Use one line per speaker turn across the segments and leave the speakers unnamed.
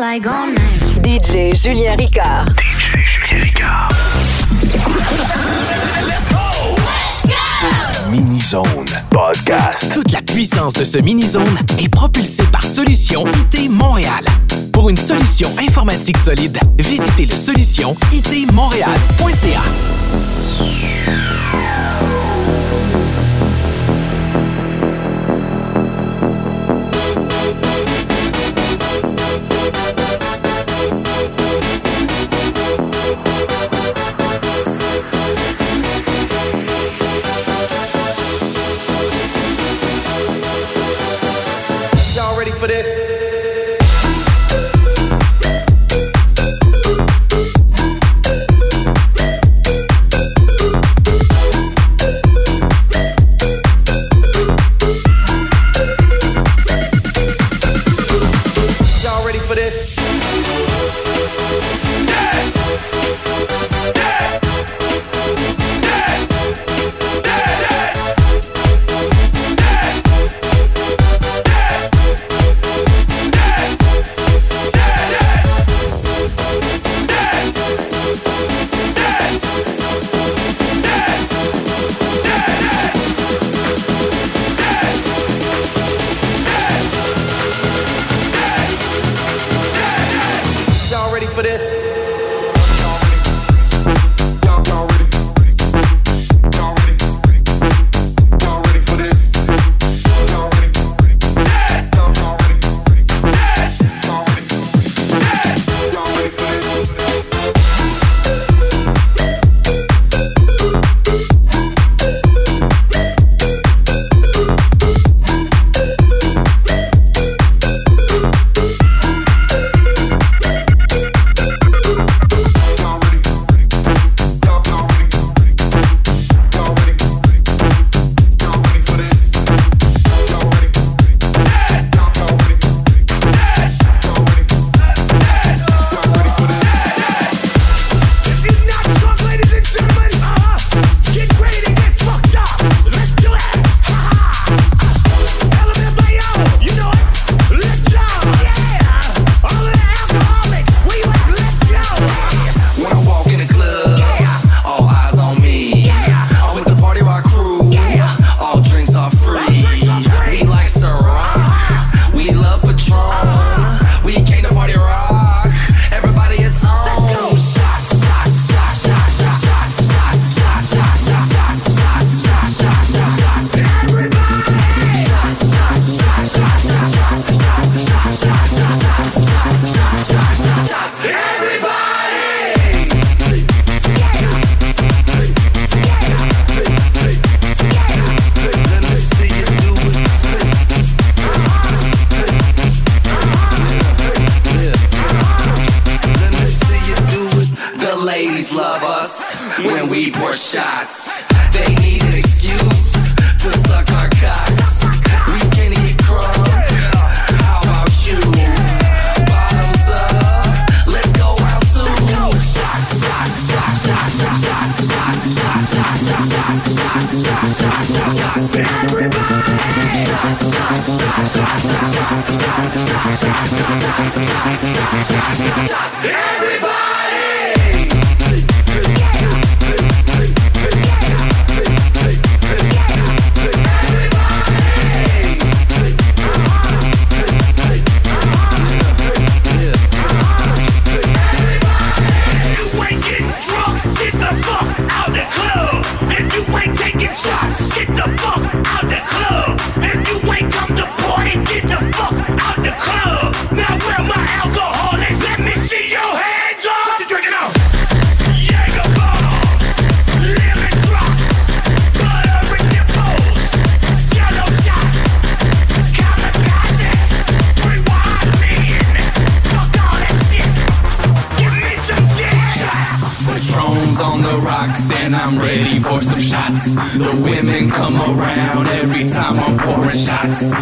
DJ Julien Ricard.
DJ Julien Ricard. Mini Zone Podcast.
Toute la puissance de ce Mini Zone est propulsée par Solution IT Montréal. Pour une solution informatique solide, visitez le solution itmontréal.ca.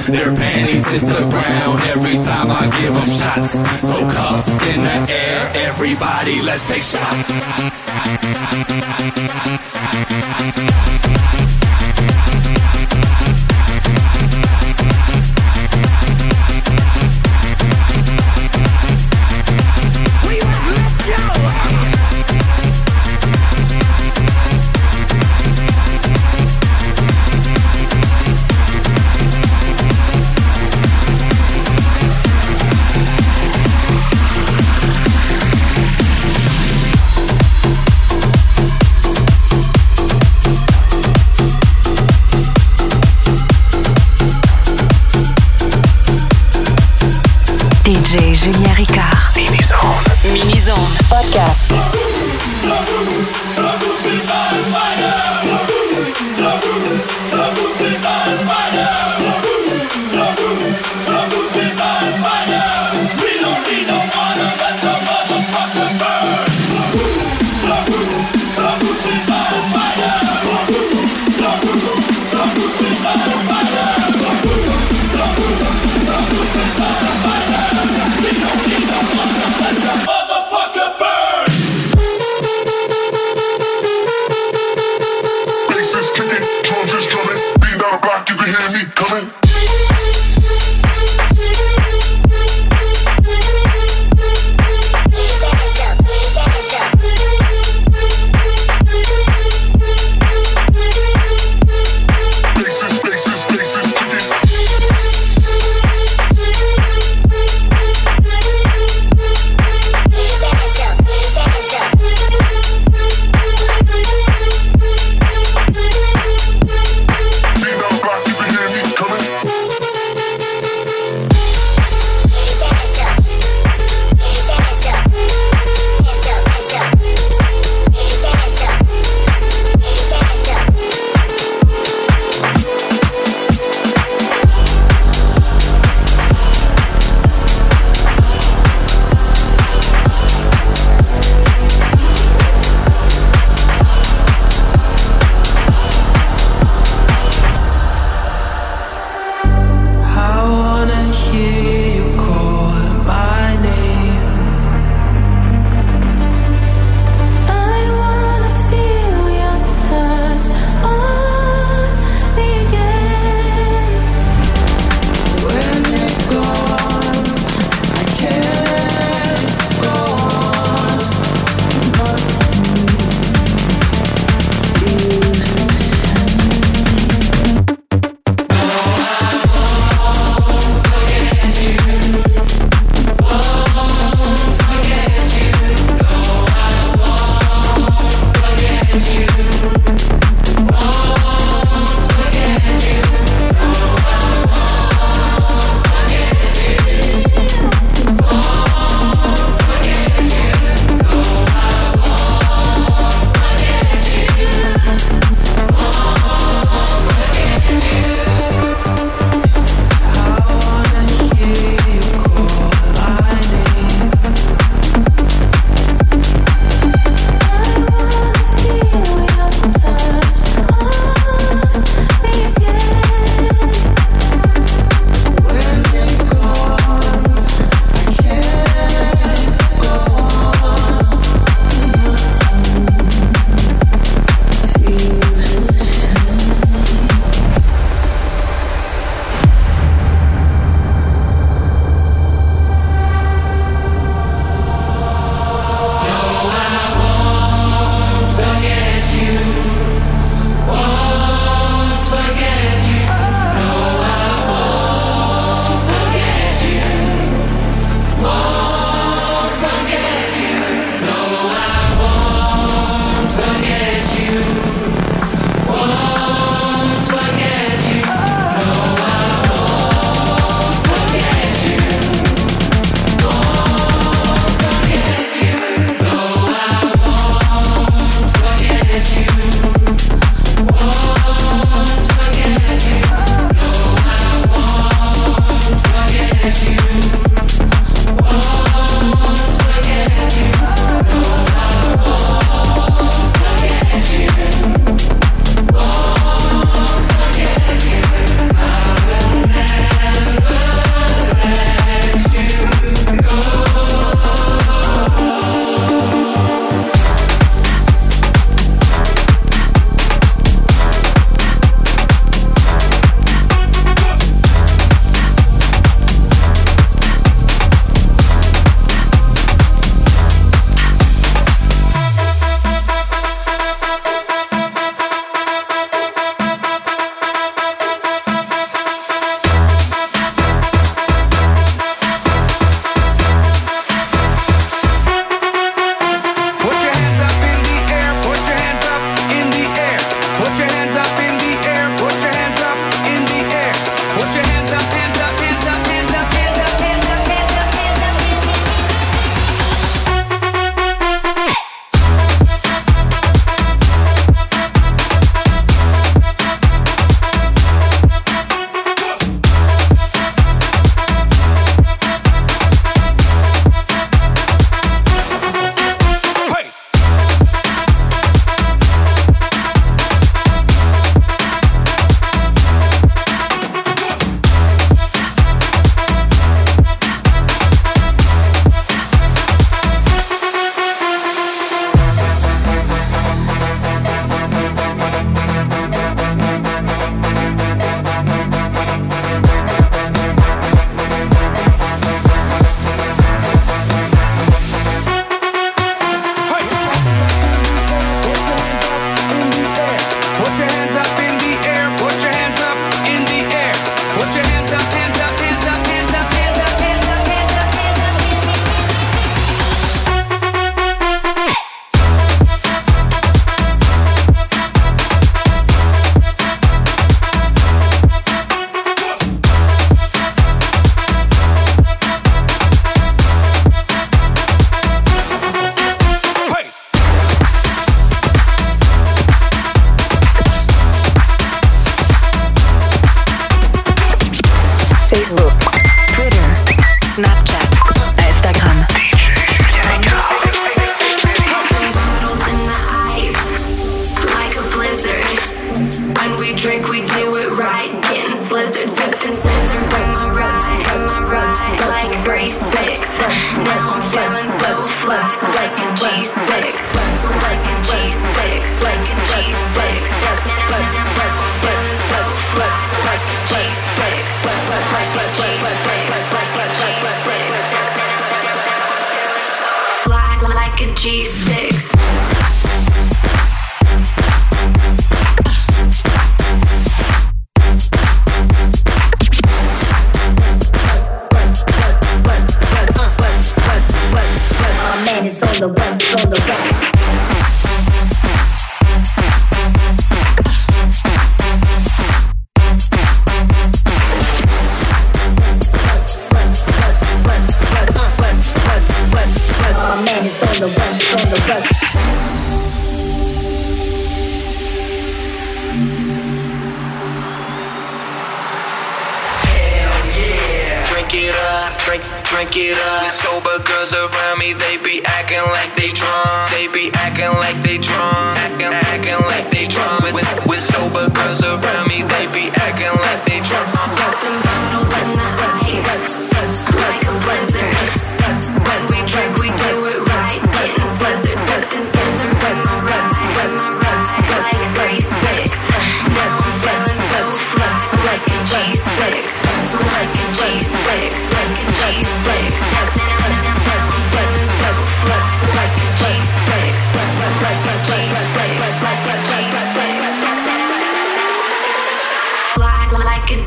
Their panties hit the ground every time I give them shots. So cups in the air, everybody, let's take shots.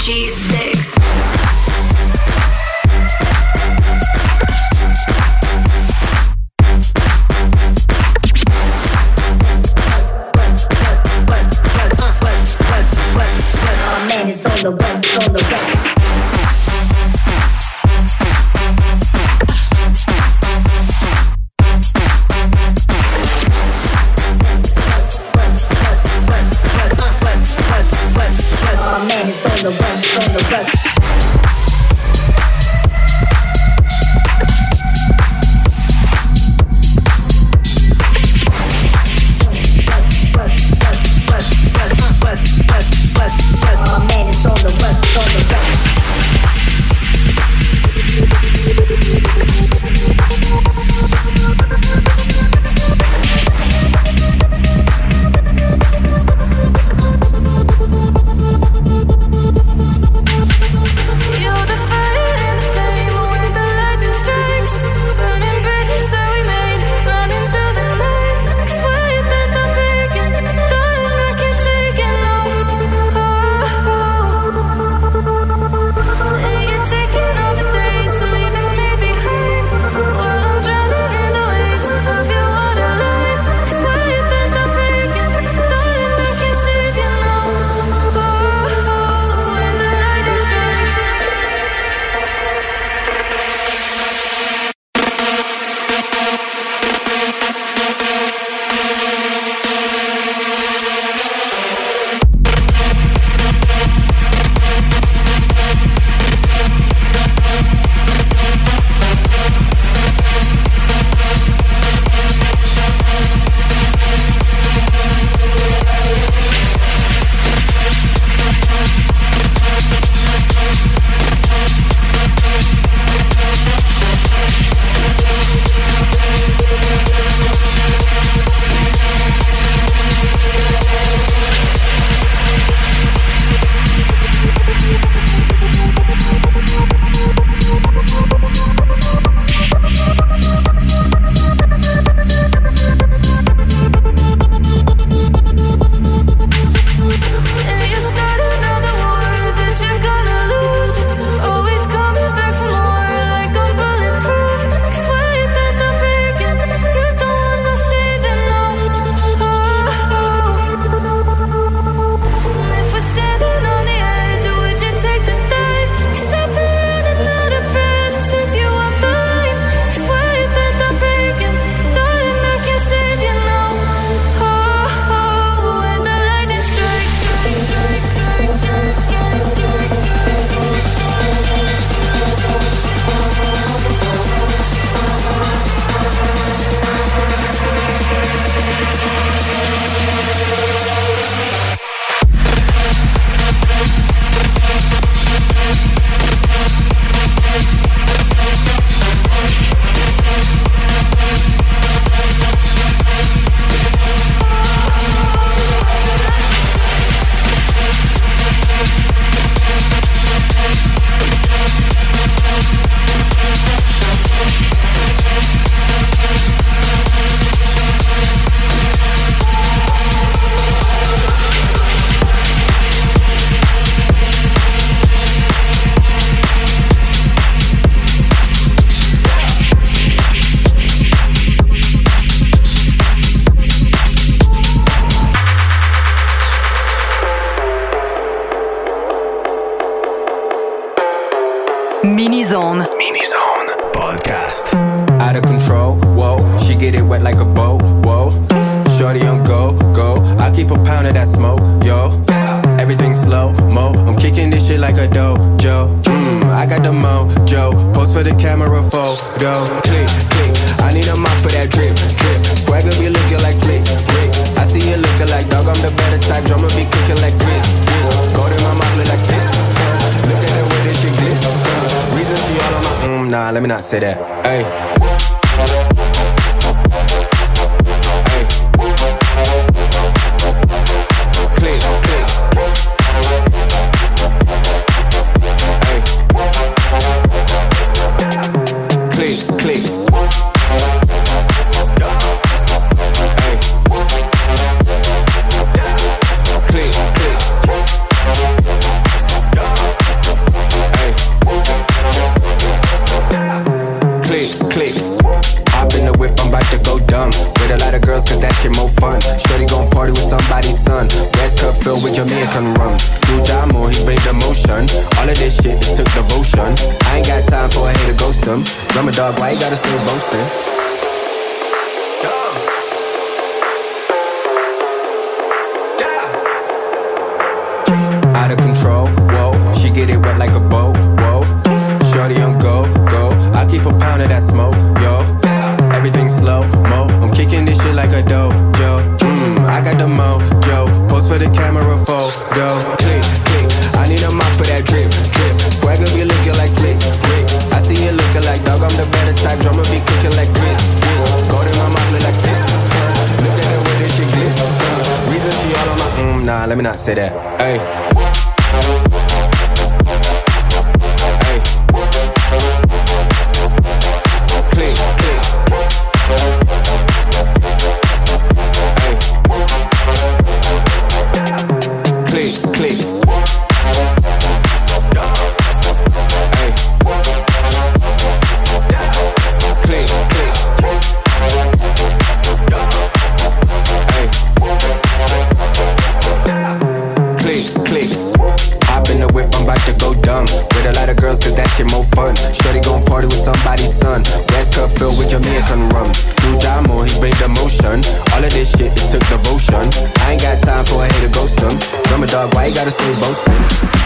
G6. A
pound of that smoke, yo. Everything slow mo. I'm kicking this shit like a dojo. Mmm, I got the mojo. Post for the camera photo. Click, click. I need a mop for that drip, drip. Swagger be looking like slick, Rick. I see you looking like dog. I'm the better type. Drummer be kicking like grit, grit. Go to my mouth look like this. Look at the way this shit uh. Reason she all on my mm, nah. Let me not say that. Hey. Jamaican rum. Do Jamo, he bring the motion. All of this shit, it took devotion. Drummer dog, why you gotta stay boasting? Out of control, whoa. She get it wet like a boat, whoa. Shorty on go, go. I keep a pound of that smoke, yo. Everything slow mo. I'm kicking this shit like a dojo. Mmm, I got the mojo. Post for the camera I'm the better type. Drummer be kicking like grit, grit. Go to my mouth look like this. Look at the way this shit glitz. Reason she all on my mm, nah. Let me not say that. Hey. Dog, why you gotta stay boasting?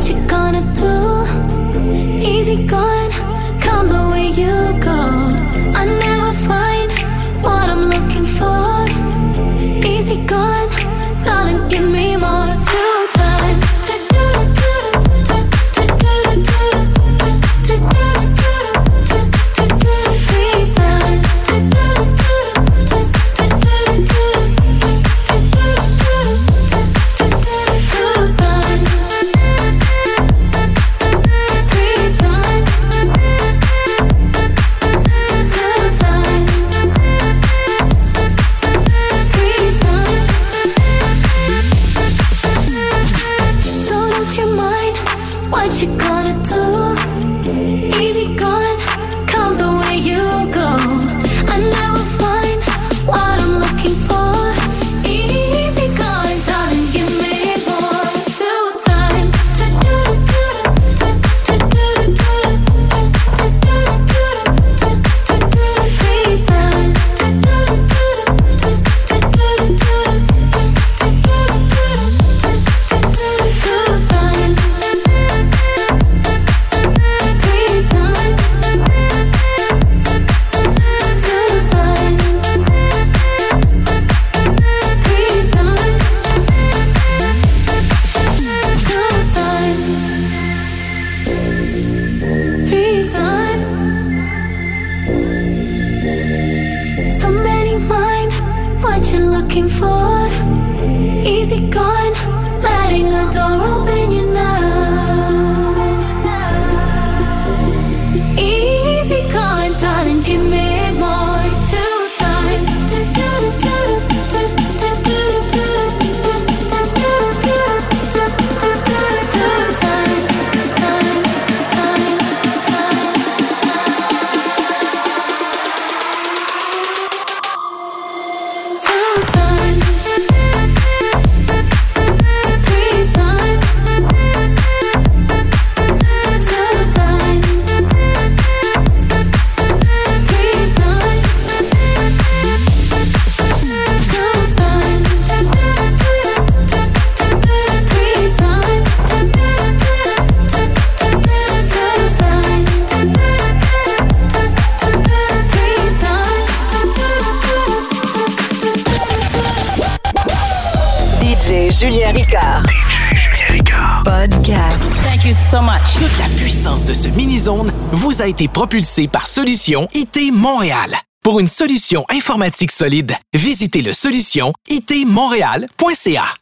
What you gonna do? Easy going.
été propulsé par Solution IT Montréal. Pour une solution informatique solide, visitez le solution itmontréal.ca.